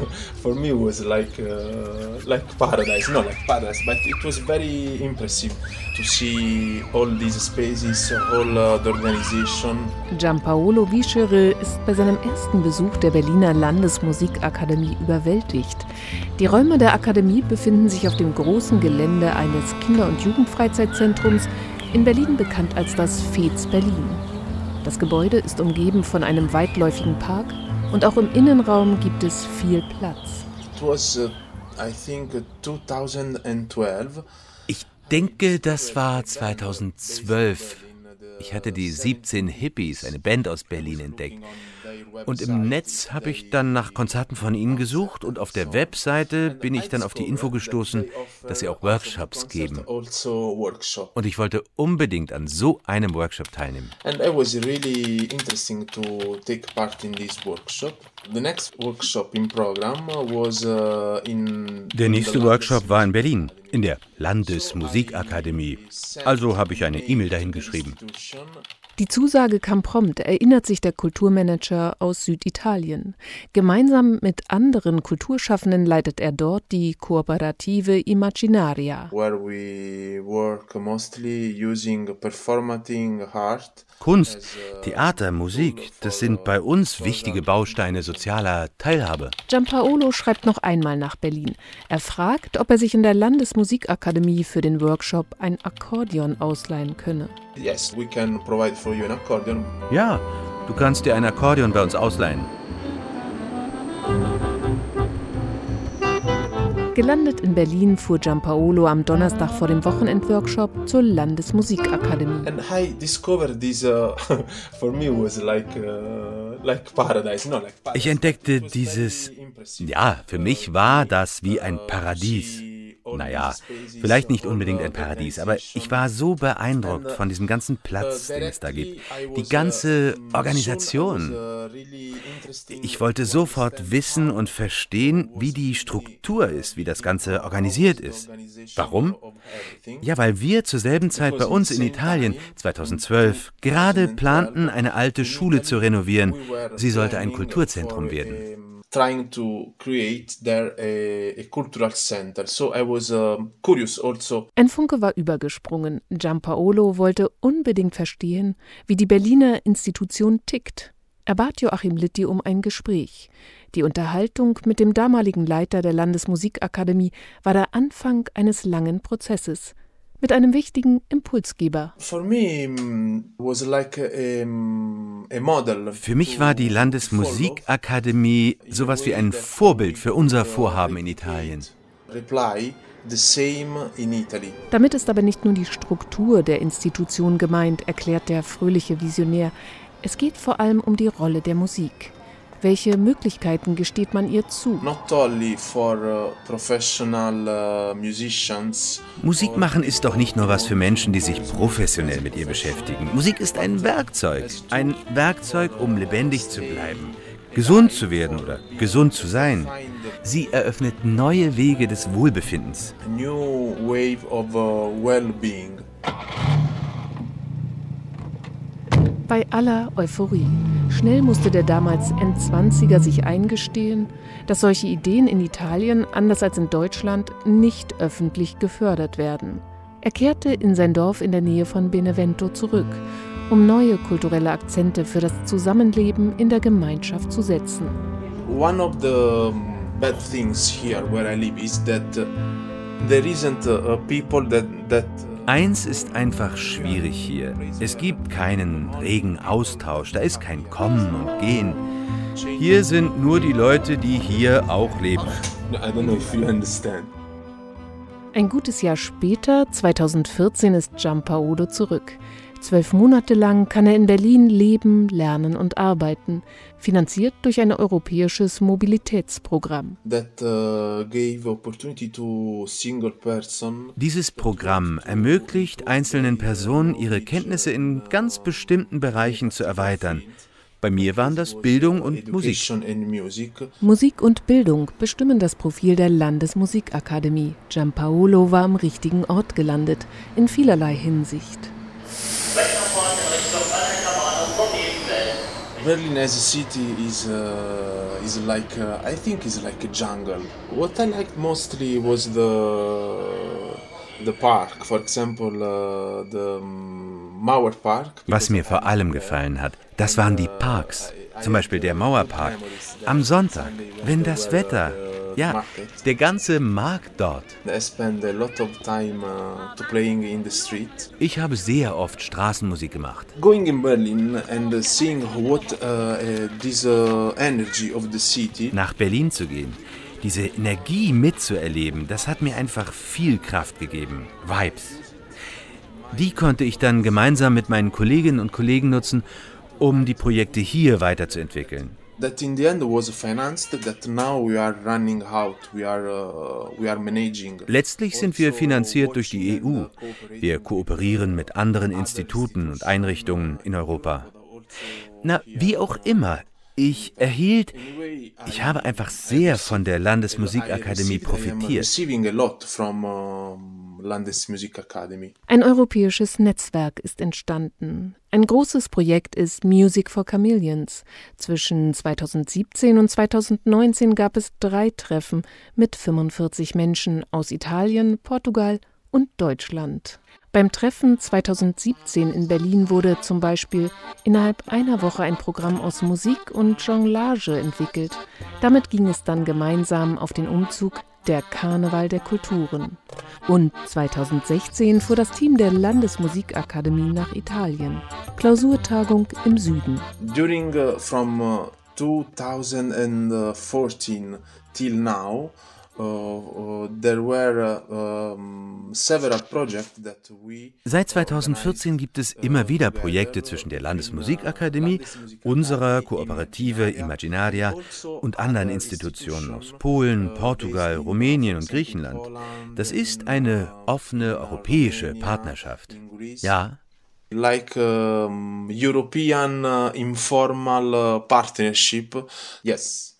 for me was like uh, like paradise, not like paradise, but it was very impressive to see all these spaces, all uh, the organization. Giampaolo Vischere ist bei seinem ersten Besuch der Berliner Landesmusikakademie überwältigt. Die Räume der Akademie befinden sich auf dem großen Gelände eines Kinder- und Jugendfreizeitzentrums, in Berlin bekannt als das FEZ Berlin. Das Gebäude ist umgeben von einem weitläufigen Park und auch im Innenraum gibt es viel Platz. Was, uh, think, 2012. Ich denke, das war 2012. Ich hatte die 17 Hippies, eine Band aus Berlin, entdeckt. Und im Netz habe ich dann nach Konzerten von ihnen gesucht und auf der Webseite bin ich dann auf die Info gestoßen, dass sie auch Workshops geben. Und ich wollte unbedingt an so einem Workshop teilnehmen. And it was really interesting to take part in this workshop. The next workshop in program was uh, in Der nächste Workshop war in Berlin, in der Landesmusikakademie. Also habe ich eine E-Mail dahin geschrieben. Die Zusage kam prompt, erinnert sich der Kulturmanager aus Süditalien. Gemeinsam mit anderen Kulturschaffenden leitet er dort die Kooperative Imaginaria. Kunst, Theater, Musik, das sind bei uns wichtige Bausteine sozialer Teilhabe. Giampaolo schreibt noch einmal nach Berlin. Er fragt, ob er sich in der Landesmusikakademie für den Workshop ein Akkordeon ausleihen könne. Yes, we can provide for you an accordion. Ja, du kannst dir ein Akkordeon bei uns ausleihen. Gelandet in Berlin fuhr Giampaolo am Donnerstag vor dem Wochenendworkshop zur Landesmusikakademie. And I discovered this uh, for me was like uh, like paradise, no like paradise. Ich entdeckte dieses ja, für mich war das wie ein Paradies. Naja, vielleicht nicht unbedingt ein Paradies, aber ich war so beeindruckt von diesem ganzen Platz, den es da gibt. Die ganze Organisation. Ich wollte sofort wissen und verstehen, wie die Struktur ist, wie das Ganze organisiert ist. Warum? Ja, weil wir zur selben Zeit bei uns in Italien 2012 gerade planten, eine alte Schule zu renovieren. Sie sollte ein Kulturzentrum werden trying to create there a, a cultural center. So I was uh, curious also. Ein Funke war übergesprungen. Giampaolo wollte unbedingt verstehen, wie die Berliner Institution tickt. Er bat Joachim Litti um ein Gespräch. Die Unterhaltung mit dem damaligen Leiter der Landesmusikakademie war der Anfang eines langen Prozesses mit einem wichtigen Impulsgeber. Für mich war die Landesmusikakademie sowas wie ein Vorbild für unser Vorhaben in Italien. Damit ist aber nicht nur die Struktur der Institution gemeint, erklärt der fröhliche Visionär. Es geht vor allem um die Rolle der Musik. Welche Möglichkeiten gesteht man ihr zu? Uh, uh, Musik machen ist doch nicht nur was für Menschen, die sich professionell mit ihr beschäftigen. Musik ist ein Werkzeug. Ein Werkzeug, um lebendig zu bleiben, gesund zu werden oder gesund zu sein. Sie eröffnet neue Wege des Wohlbefindens. A new wave of uh, well-being. Bei aller Euphorie. Schnell musste der damals Endzwanziger sich eingestehen, dass solche Ideen in Italien, anders als in Deutschland, nicht öffentlich gefördert werden. Er kehrte in sein Dorf in der Nähe von Benevento zurück, um neue kulturelle Akzente für das Zusammenleben in der Gemeinschaft zu setzen. One of the bad things here where I live is that there isn't uh, people that that Eins ist einfach schwierig hier. Es gibt keinen regen Austausch, da ist kein Kommen und Gehen. Hier sind nur die Leute, die hier auch leben. Ein gutes Jahr später, 2014, ist Giampaolo zurück. Zwölf Monate lang kann er in Berlin leben, lernen und arbeiten, finanziert durch ein europäisches Mobilitätsprogramm. Uh, Dieses Programm ermöglicht einzelnen Personen, ihre Kenntnisse in ganz bestimmten Bereichen zu erweitern. Bei mir waren das Bildung und Musik. Musik und Bildung bestimmen das Profil der Landesmusikakademie. Giampaolo war am richtigen Ort gelandet, in vielerlei Hinsicht. Berlin as a city is uh, is like uh, I think is like a jungle. What I liked mostly was the the park, for example, uh, the Mauer Park. Was mir vor allem gefallen hat, das waren die Parks. Zum Beispiel der Mauerpark. Am Sonntag, wenn das Wetter ja, der ganze Markt dort. Ich habe sehr oft Straßenmusik gemacht. Going in Berlin and seeing what uh, this uh, energy of the city. Nach Berlin zu gehen, diese Energie mitzuerleben, das hat mir einfach viel Kraft gegeben. Vibes. Die konnte ich dann gemeinsam mit meinen Kolleginnen und Kollegen nutzen, um die Projekte hier weiterzuentwickeln that in the end was financed that now we are running out we are uh, we are managing Letztlich sind wir finanziert durch die EU. Wir kooperieren mit anderen Instituten und Einrichtungen in Europa. Na, wie auch immer, ich erhielt, ich habe einfach sehr von der Landesmusikakademie profitiert. Ein europäisches Netzwerk ist entstanden. Ein großes Projekt ist Music for Chameleons. Zwischen 2017 und 2019 gab es drei Treffen mit 45 Menschen aus Italien, Portugal und Deutschland. Beim Treffen 2017 in Berlin wurde zum Beispiel innerhalb einer Woche ein Programm aus Musik und Jonglage entwickelt. Damit ging es dann gemeinsam auf den Umzug der Karneval der Kulturen. Und 2016 fuhr das Team der Landesmusikakademie nach Italien. Klausurtagung im Süden. During uh, from uh, 2014 till now Uh, uh, Seit 2014 gibt es immer wieder Projekte zwischen der Landesmusikakademie, unserer Kooperative Imaginaria und anderen Institutionen aus Polen, Portugal, Rumänien und Griechenland. Das ist eine offene europäische Partnerschaft. Ja. Like European uh, informal uh, partnership. Yes.